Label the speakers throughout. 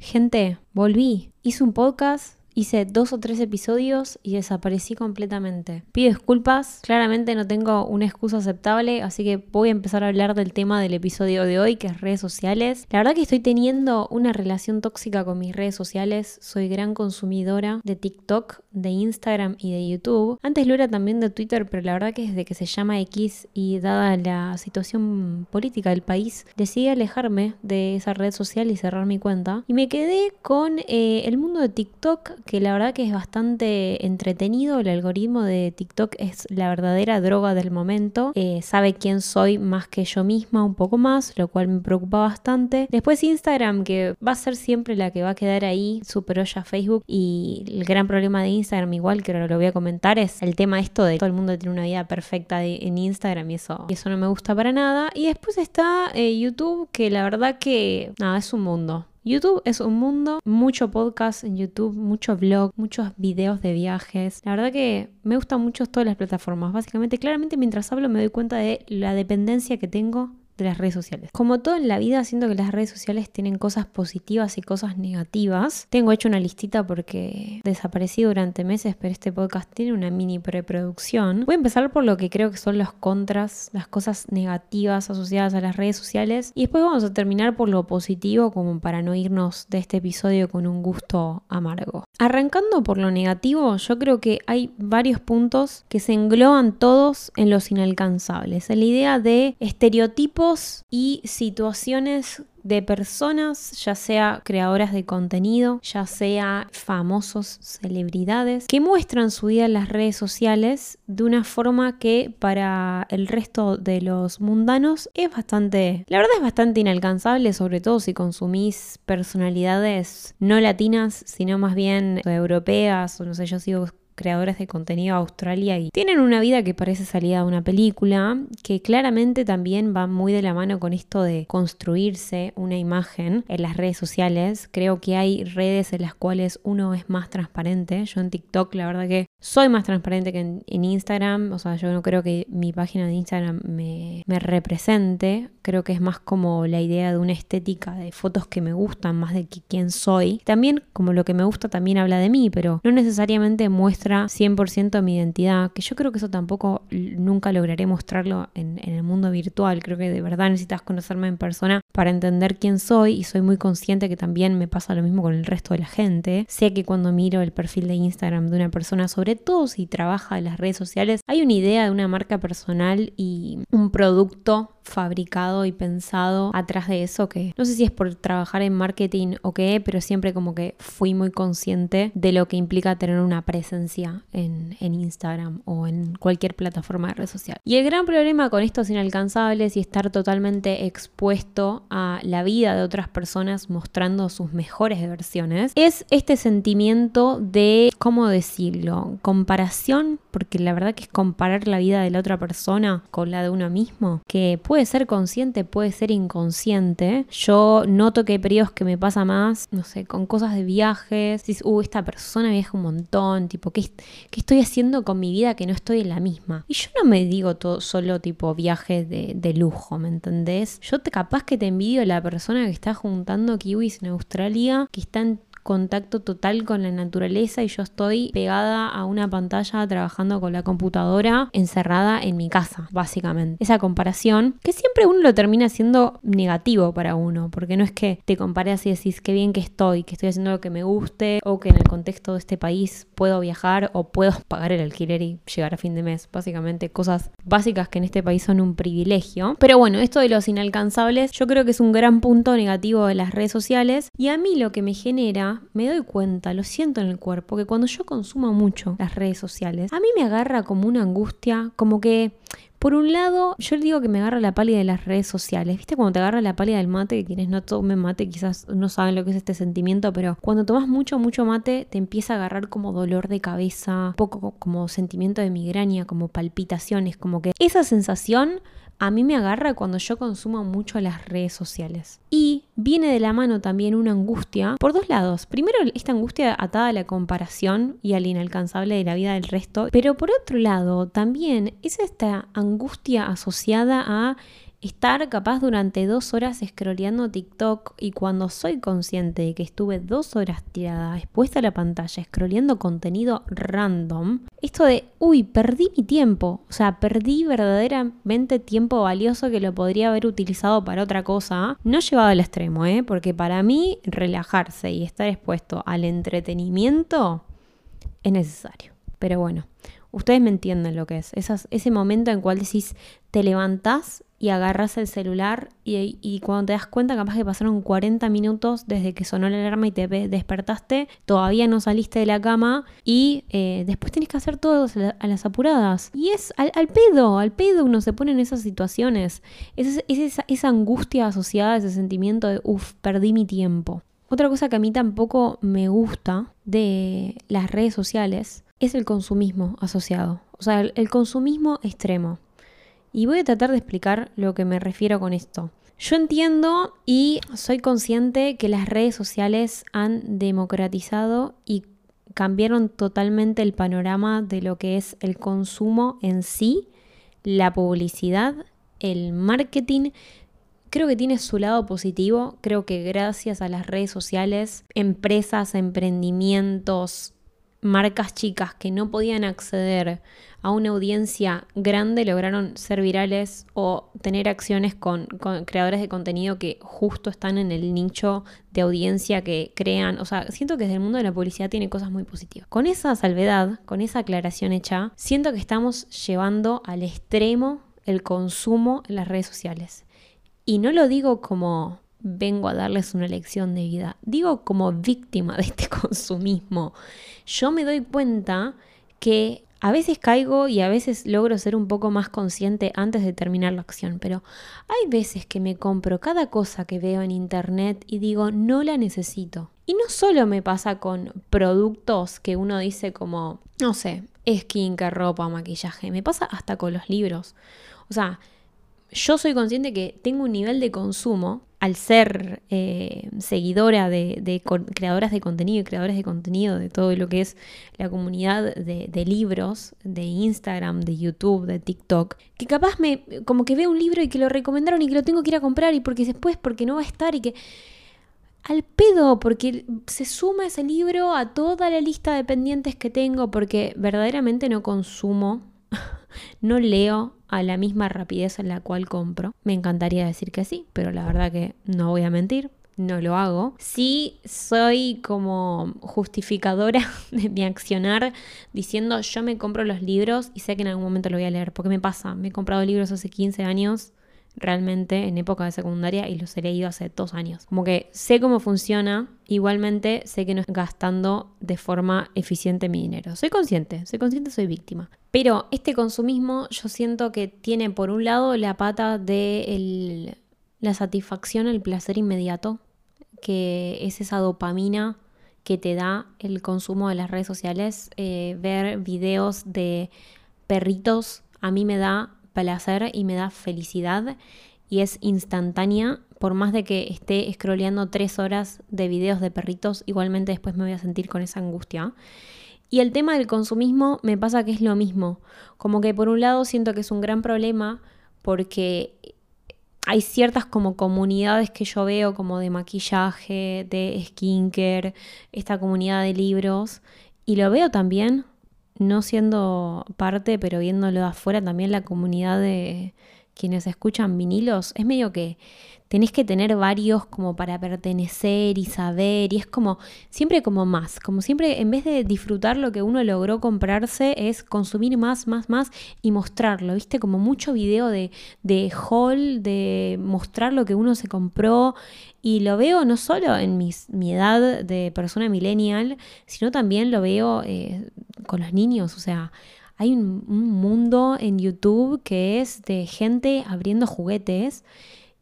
Speaker 1: Gente, volví. Hice un podcast Hice dos o tres episodios y desaparecí completamente. Pido disculpas, claramente no tengo una excusa aceptable, así que voy a empezar a hablar del tema del episodio de hoy, que es redes sociales. La verdad que estoy teniendo una relación tóxica con mis redes sociales, soy gran consumidora de TikTok, de Instagram y de YouTube. Antes lo era también de Twitter, pero la verdad que desde que se llama X y dada la situación política del país, decidí alejarme de esa red social y cerrar mi cuenta. Y me quedé con eh, el mundo de TikTok que la verdad que es bastante entretenido. El algoritmo de TikTok es la verdadera droga del momento. Eh, sabe quién soy más que yo misma, un poco más, lo cual me preocupa bastante. Después Instagram, que va a ser siempre la que va a quedar ahí, superó ya Facebook. Y el gran problema de Instagram, igual que lo voy a comentar, es el tema esto de todo el mundo tiene una vida perfecta en Instagram y eso, y eso no me gusta para nada. Y después está eh, YouTube, que la verdad que nada, es un mundo. YouTube es un mundo, mucho podcast en YouTube, mucho blog, muchos videos de viajes. La verdad que me gustan mucho todas las plataformas. Básicamente, claramente mientras hablo me doy cuenta de la dependencia que tengo de las redes sociales. Como todo en la vida, siento que las redes sociales tienen cosas positivas y cosas negativas. Tengo hecho una listita porque desaparecí durante meses, pero este podcast tiene una mini preproducción. Voy a empezar por lo que creo que son los contras, las cosas negativas asociadas a las redes sociales y después vamos a terminar por lo positivo como para no irnos de este episodio con un gusto amargo. Arrancando por lo negativo, yo creo que hay varios puntos que se engloban todos en los inalcanzables. En la idea de estereotipos y situaciones de personas, ya sea creadoras de contenido, ya sea famosos, celebridades, que muestran su vida en las redes sociales de una forma que para el resto de los mundanos es bastante, la verdad es bastante inalcanzable, sobre todo si consumís personalidades no latinas, sino más bien europeas, o no sé, yo sigo creadores de contenido a Australia y tienen una vida que parece salida de una película, que claramente también va muy de la mano con esto de construirse una imagen en las redes sociales. Creo que hay redes en las cuales uno es más transparente. Yo en TikTok la verdad que soy más transparente que en, Instagram, o sea, yo no creo que mi página de Instagram me, me represente, creo que es más como la idea de una estética de fotos que me gustan, más de que quién soy. También como lo que me gusta también habla de mí, pero no necesariamente muestra 100% mi identidad, que yo creo que eso tampoco nunca lograré mostrarlo en, en, el mundo virtual. Creo que de verdad necesitas conocerme en persona para entender quién soy y soy muy consciente que también me pasa lo mismo con el resto de la gente. Sé que cuando miro el perfil de Instagram de una persona, sobre todo si trabaja en las redes sociales, hay una idea de una marca personal y un producto fabricado y pensado atrás de eso que no sé si es por trabajar en marketing o qué, pero siempre como que fui muy consciente de lo que implica tener una presencia en, en Instagram o en cualquier plataforma de red social. Y el gran problema con estos inalcanzables y estar totalmente expuesto a la vida de otras personas mostrando sus mejores versiones es este sentimiento de, ¿cómo decirlo? Comparación, porque la verdad que es comparar la vida de la otra persona con la de uno mismo, que puede puede ser consciente, puede ser inconsciente. Yo noto que hay periodos que me pasa más, no sé, con cosas de viajes. Dices, uh, esta persona viaja un montón, tipo, ¿qué, ¿qué, estoy haciendo con mi vida que no estoy en la misma? Y yo no me digo todo, solo tipo viajes de, de lujo, ¿me entendés? Yo te capaz que te envidio la persona que está juntando kiwis en Australia, que está en contacto total con la naturaleza y yo estoy pegada a una pantalla trabajando con la computadora encerrada en mi casa, básicamente. Esa comparación, que siempre uno lo termina siendo negativo para uno, porque no es que te compares y decís qué bien que estoy, que estoy haciendo lo que me guste o que en el contexto de este país puedo viajar o puedo pagar el alquiler y llegar a fin de mes, básicamente cosas básicas que en este país son un privilegio. Pero bueno, esto de los inalcanzables yo creo que es un gran punto negativo de las redes sociales y a mí lo que me genera me doy cuenta, lo siento en el cuerpo, que cuando yo consumo mucho las redes sociales, a mí me agarra como una angustia, como que por un lado, yo le digo que me agarra la pálida de las redes sociales. ¿Viste cuando te agarra la pálida del mate? Que quienes no tomen mate quizás no saben lo que es este sentimiento, pero cuando tomas mucho, mucho mate, te empieza a agarrar como dolor de cabeza, poco como sentimiento de migraña, como palpitaciones, como que esa sensación a mí me agarra cuando yo consumo mucho las redes sociales. Y viene de la mano también una angustia por dos lados. Primero, esta angustia atada a la comparación y al inalcanzable de la vida del resto. Pero por otro lado, también es esta angustia asociada a estar capaz durante dos horas scrolleando TikTok y cuando soy consciente de que estuve dos horas tirada, expuesta a la pantalla, scrolleando contenido random, esto de, uy, perdí mi tiempo, o sea, perdí verdaderamente tiempo valioso que lo podría haber utilizado para otra cosa, no llevado al extremo, ¿eh? porque para mí relajarse y estar expuesto al entretenimiento es necesario. Pero bueno, ustedes me entienden lo que es. ese momento en cual decís, te levantás y agarras el celular y, cuando te das cuenta capaz que pasaron 40 minutos desde que sonó la alarma y te despertaste, todavía no saliste de la cama y eh, después tienes que hacer todo a las apuradas. Y es al, pedo, al pedo uno se pone en esas situaciones. Es, esa, esa angustia asociada a ese sentimiento de, uff, perdí mi tiempo. Otra cosa que a mí tampoco me gusta de las redes sociales es el consumismo asociado. O sea, el, consumismo extremo. Y voy a tratar de explicar lo que me refiero con esto. Yo entiendo y soy consciente que las redes sociales han democratizado y cambiaron totalmente el panorama de lo que es el consumo en sí, la publicidad, el marketing. Creo que tiene su lado positivo. Creo que gracias a las redes sociales, empresas, emprendimientos, marcas chicas que no podían acceder a una audiencia grande lograron ser virales o tener acciones con, creadores de contenido que justo están en el nicho de audiencia que crean. O sea, siento que desde el mundo de la publicidad tiene cosas muy positivas. Con esa salvedad, con esa aclaración hecha, siento que estamos llevando al extremo el consumo en las redes sociales. Y no lo digo como vengo a darles una lección de vida. Digo como víctima de este consumismo. Yo me doy cuenta que a veces caigo y a veces logro ser un poco más consciente antes de terminar la acción, pero hay veces que me compro cada cosa que veo en internet y digo, no la necesito. Y no solo me pasa con productos que uno dice como, no sé, skincare, ropa, maquillaje, me pasa hasta con los libros. O sea, yo soy consciente que tengo un nivel de consumo al ser eh, seguidora de, creadoras de contenido y creadores de contenido de todo lo que es la comunidad de, libros, de Instagram, de YouTube, de TikTok, que capaz me como que veo un libro y que lo recomendaron y que lo tengo que ir a comprar y porque después porque no va a estar y que al pedo, porque se suma ese libro a toda la lista de pendientes que tengo, porque verdaderamente no consumo, no leo a la misma rapidez en la cual compro. Me encantaría decir que sí, pero la verdad que no voy a mentir, no lo hago. Sí soy como justificadora de mi accionar diciendo yo me compro los libros y sé que en algún momento lo voy a leer, porque me pasa, me he comprado libros hace 15 años realmente en época de secundaria y los he leído hace dos años. Como que sé cómo funciona, igualmente sé que no estoy gastando de forma eficiente mi dinero. Soy consciente, soy consciente, soy víctima. Pero este consumismo yo siento que tiene por un lado la pata de la satisfacción, el placer inmediato, que es esa dopamina que te da el consumo de las redes sociales. Eh, ver videos de perritos a mí me da placer y me da felicidad y es instantánea. Por más de que esté scrolleando tres horas de videos de perritos, igualmente después me voy a sentir con esa angustia. Y el tema del consumismo me pasa que es lo mismo. Como que por un lado siento que es un gran problema porque hay ciertas como comunidades que yo veo como de maquillaje, de skincare, esta comunidad de libros. Y lo veo también no siendo parte, pero viéndolo afuera también la comunidad de quienes escuchan vinilos, es medio que tenés que tener varios como para pertenecer y saber, y es como siempre como más, como siempre en vez de disfrutar lo que uno logró comprarse, es consumir más, más, más y mostrarlo, viste, como mucho video de, de haul, de mostrar lo que uno se compró, y lo veo no solo en mi edad de persona millennial, sino también lo veo eh, con los niños, o sea, hay un, mundo en YouTube que es de gente abriendo juguetes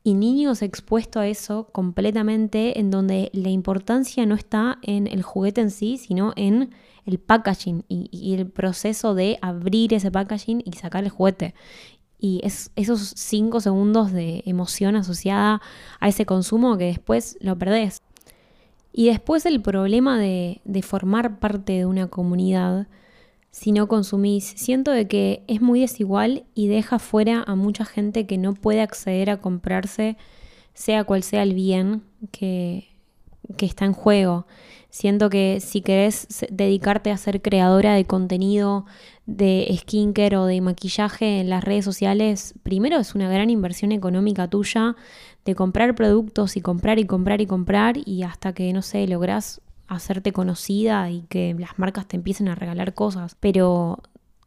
Speaker 1: y niños expuestos a eso completamente, en donde la importancia no está en el juguete en sí, sino en el packaging y, el proceso de abrir ese packaging y sacar el juguete. Y es esos cinco segundos de emoción asociada a ese consumo que después lo perdés. Y después el problema de formar parte de una comunidad si no consumís. Siento de que es muy desigual y deja fuera a mucha gente que no puede acceder a comprarse sea cual sea el bien que, que está en juego. Siento que si querés dedicarte a ser creadora de contenido de skincare o de maquillaje en las redes sociales, primero es una gran inversión económica tuya de comprar productos y comprar y comprar y comprar y hasta que, no sé, lográs hacerte conocida y que las marcas te empiecen a regalar cosas. Pero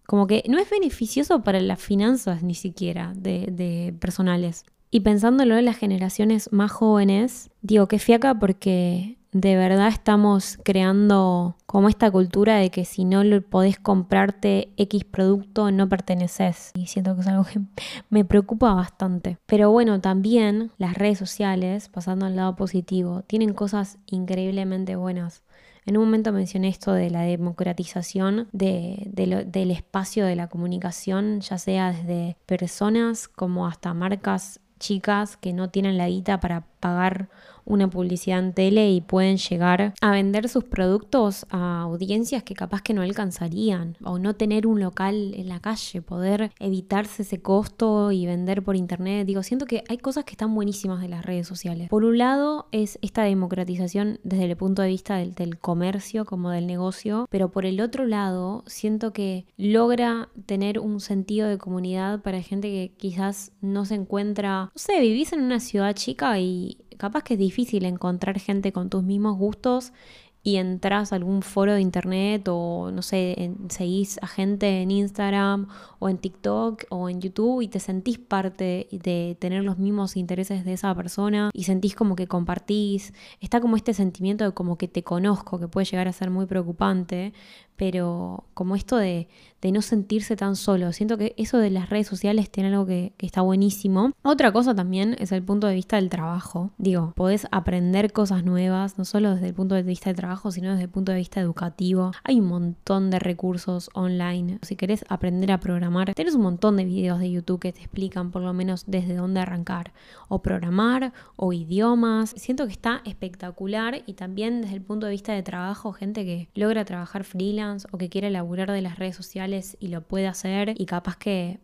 Speaker 1: como que no es beneficioso para las finanzas ni siquiera de, de personales. Y pensándolo en las generaciones más jóvenes, digo que fiaca porque de verdad estamos creando como esta cultura de que si no podés comprarte X producto no perteneces. Y siento que es algo que me preocupa bastante. Pero bueno, también las redes sociales, pasando al lado positivo, tienen cosas increíblemente buenas. En un momento mencioné esto de la democratización del espacio de la comunicación, ya sea desde personas como hasta marcas chicas que no tienen la guita para pagar una publicidad en tele y pueden llegar a vender sus productos a audiencias que capaz que no alcanzarían o no tener un local en la calle, poder evitarse ese costo y vender por internet. Digo, siento que hay cosas que están buenísimas de las redes sociales. Por un lado es esta democratización desde el punto de vista del, del comercio como del negocio, pero por el otro lado siento que logra tener un sentido de comunidad para gente que quizás no se encuentra, no sé, vivís en una ciudad chica y capaz que es difícil encontrar gente con tus mismos gustos y entras a algún foro de internet o no sé, seguís a gente en Instagram o en TikTok o en YouTube y te sentís parte de tener los mismos intereses de esa persona y sentís como que compartís. Está como este sentimiento de como que te conozco, que puede llegar a ser muy preocupante, pero como esto de, no sentirse tan solo. Siento que eso de las redes sociales tiene algo que, que, está buenísimo. Otra cosa también es el punto de vista del trabajo. Digo, podés aprender cosas nuevas, no solo desde el punto de vista del trabajo, sino desde el punto de vista educativo. Hay un montón de recursos online. Si querés aprender a programar, tenés un montón de videos de YouTube que te explican por lo menos desde dónde arrancar. O programar, o idiomas. Siento que está espectacular y también desde el punto de vista de trabajo, gente que logra trabajar freelance o que quiere laburar de las redes sociales y lo puede hacer y capaz que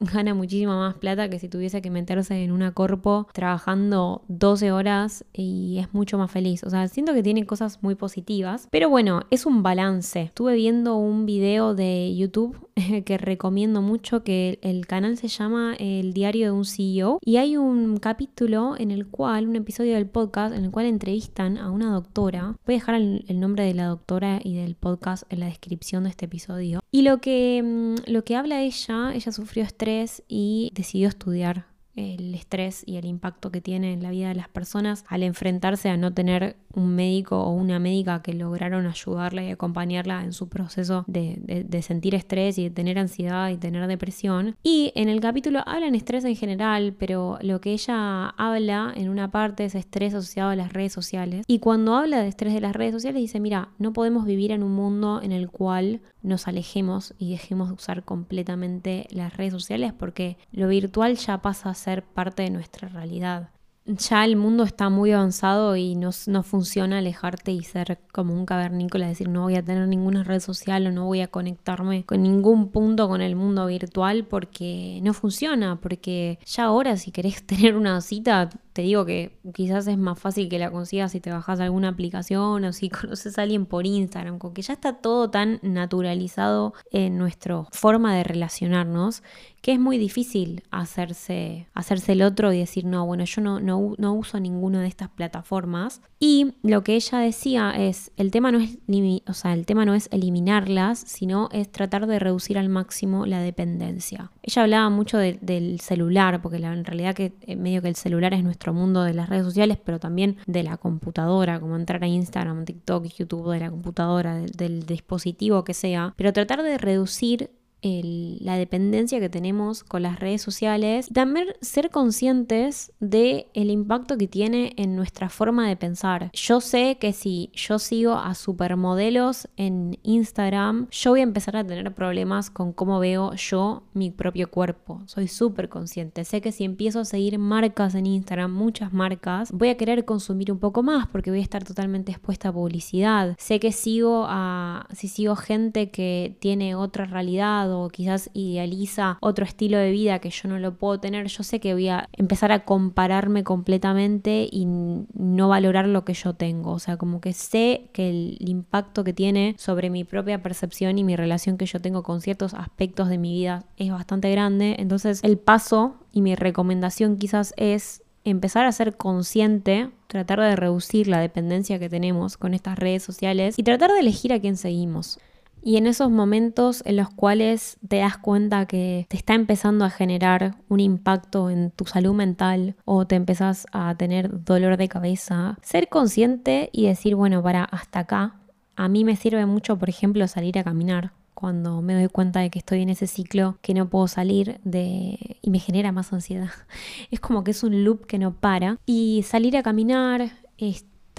Speaker 1: gana muchísima más plata que si tuviese que meterse en una corpo trabajando 12 horas y es mucho más feliz. O sea, siento que tiene cosas muy positivas, pero bueno, es un balance. Estuve viendo un video de YouTube que recomiendo mucho que el canal se llama El diario de un CEO y hay un capítulo en el cual, un episodio del podcast en el cual entrevistan a una doctora. Voy a dejar el, nombre de la doctora y del podcast en la descripción de este episodio. Y lo que, mm, lo que habla ella, ella sufrió estrés y decidió estudiar el estrés y el impacto que tiene en la vida de las personas al enfrentarse a no tener un médico o una médica que lograron ayudarla y acompañarla en su proceso de, sentir estrés y de tener ansiedad y tener depresión. Y en el capítulo hablan estrés en general, pero lo que ella habla en una parte es estrés asociado a las redes sociales. Y cuando habla de estrés de las redes sociales dice, mira, no podemos vivir en un mundo en el cual nos alejemos y dejemos de usar completamente las redes sociales porque lo virtual ya pasa ser parte de nuestra realidad. Ya el mundo está muy avanzado y no, no, funciona alejarte y ser como un cavernícola, decir no voy a tener ninguna red social o no voy a conectarme con ningún punto con el mundo virtual porque no funciona, porque ya ahora si querés tener una cita te digo que quizás es más fácil que la consigas si te bajas alguna aplicación o si conoces a alguien por Instagram, porque ya está todo tan naturalizado en nuestra forma de relacionarnos que es muy difícil hacerse, hacerse el otro y decir, no, bueno, yo no, no, no uso ninguna de estas plataformas. Y lo que ella decía es, el tema no es, o sea, el tema no es eliminarlas, sino es tratar de reducir al máximo la dependencia. Ella hablaba mucho del celular, porque la, en realidad que eh, medio que el celular es nuestro mundo de las redes sociales, pero también de la computadora, como entrar a Instagram, TikTok, YouTube, de la computadora, del, dispositivo que sea, pero tratar de reducir la dependencia que tenemos con las redes sociales y también ser conscientes de impacto que tiene en nuestra forma de pensar. Yo sé que si yo sigo a supermodelos en Instagram, yo voy a empezar a tener problemas con cómo veo yo mi propio cuerpo. Soy súper consciente. Sé que si empiezo a seguir marcas en Instagram, muchas marcas, voy a querer consumir un poco más porque voy a estar totalmente expuesta a publicidad. Sé que sigo a si sigo gente que tiene otra realidad o quizás idealiza otro estilo de vida que yo no lo puedo tener, yo sé que voy a empezar a compararme completamente y no valorar lo que yo tengo. O sea, como que sé que el impacto que tiene sobre mi propia percepción y mi relación que yo tengo con ciertos aspectos de mi vida es bastante grande. Entonces el paso y mi recomendación quizás es empezar a ser consciente, tratar de reducir la dependencia que tenemos con estas redes sociales y tratar de elegir a quién seguimos. Y en esos momentos en los cuales te das cuenta que te está empezando a generar un impacto en tu salud mental o te empezás a tener dolor de cabeza, ser consciente y decir, bueno, para hasta acá, a mí me sirve mucho, por ejemplo, salir a caminar cuando me doy cuenta de que estoy en ese ciclo que no puedo salir de y me genera más ansiedad. Es como que es un loop que no para y salir a caminar,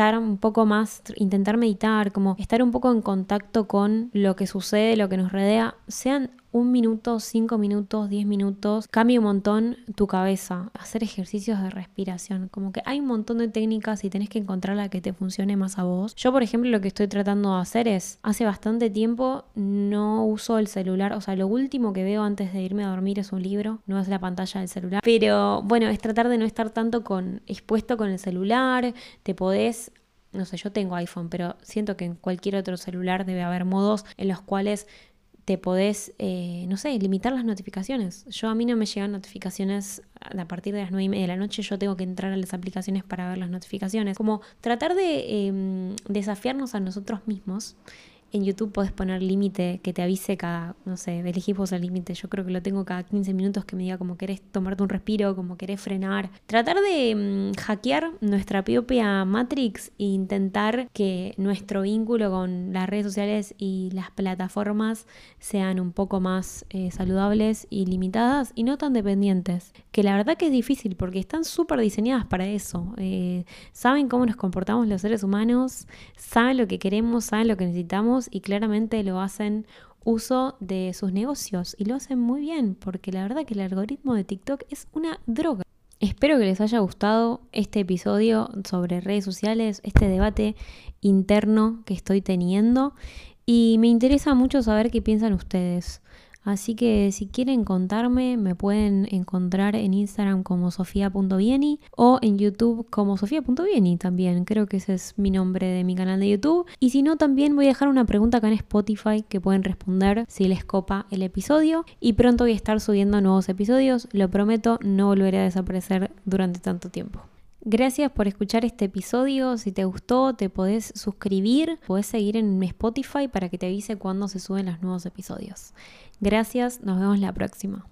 Speaker 1: estar un poco más, intentar meditar, como estar un poco en contacto con lo que sucede, lo que nos rodea, sean un minuto, cinco minutos, diez minutos, cambia un montón tu cabeza. Hacer ejercicios de respiración. Como que hay un montón de técnicas y tenés que encontrar la que te funcione más a vos. Yo, por ejemplo, lo que estoy tratando de hacer es, hace bastante tiempo no uso el celular. O sea, lo último que veo antes de irme a dormir es un libro, no es la pantalla del celular. Pero bueno, es tratar de no estar tanto con, expuesto con el celular. Te podés no sé, yo tengo iPhone, pero siento que en cualquier otro celular debe haber modos en los cuales podés, eh, no sé, limitar las notificaciones. Yo a mí no me llegan notificaciones a partir de las 9 y media de la noche, yo tengo que entrar a las aplicaciones para ver las notificaciones. Como tratar de em, desafiarnos a nosotros mismos en YouTube podés poner límite que te avise cada, no sé, elegís vos el límite. Yo creo que lo tengo cada 15 minutos que me diga como querés tomarte un respiro, como querés frenar. Tratar de mm, hackear nuestra propia Matrix e intentar que nuestro vínculo con las redes sociales y las plataformas sean un poco más eh, saludables y limitadas y no tan dependientes. Que la verdad que es difícil porque están súper diseñadas para eso. Eh, saben cómo nos comportamos los seres humanos, saben lo que queremos, saben lo que necesitamos y claramente lo hacen uso de sus negocios y lo hacen muy bien porque la verdad que el algoritmo de TikTok es una droga. Espero que les haya gustado este episodio sobre redes sociales, este debate interno que estoy teniendo y me interesa mucho saber qué piensan ustedes. Así que si quieren contarme, me pueden encontrar en Instagram como sofía.vieni o en YouTube como sofía.vieni también. Creo que ese es mi nombre de mi canal de YouTube. Y si no, también voy a dejar una pregunta acá en Spotify que pueden responder si les copa el episodio. Y pronto voy a estar subiendo nuevos episodios. Lo prometo, no volveré a desaparecer durante tanto tiempo. Gracias por escuchar este episodio. Si te gustó, te podés suscribir, podés seguir en Spotify para que te avise cuando se suben los nuevos episodios. Gracias, nos vemos la próxima.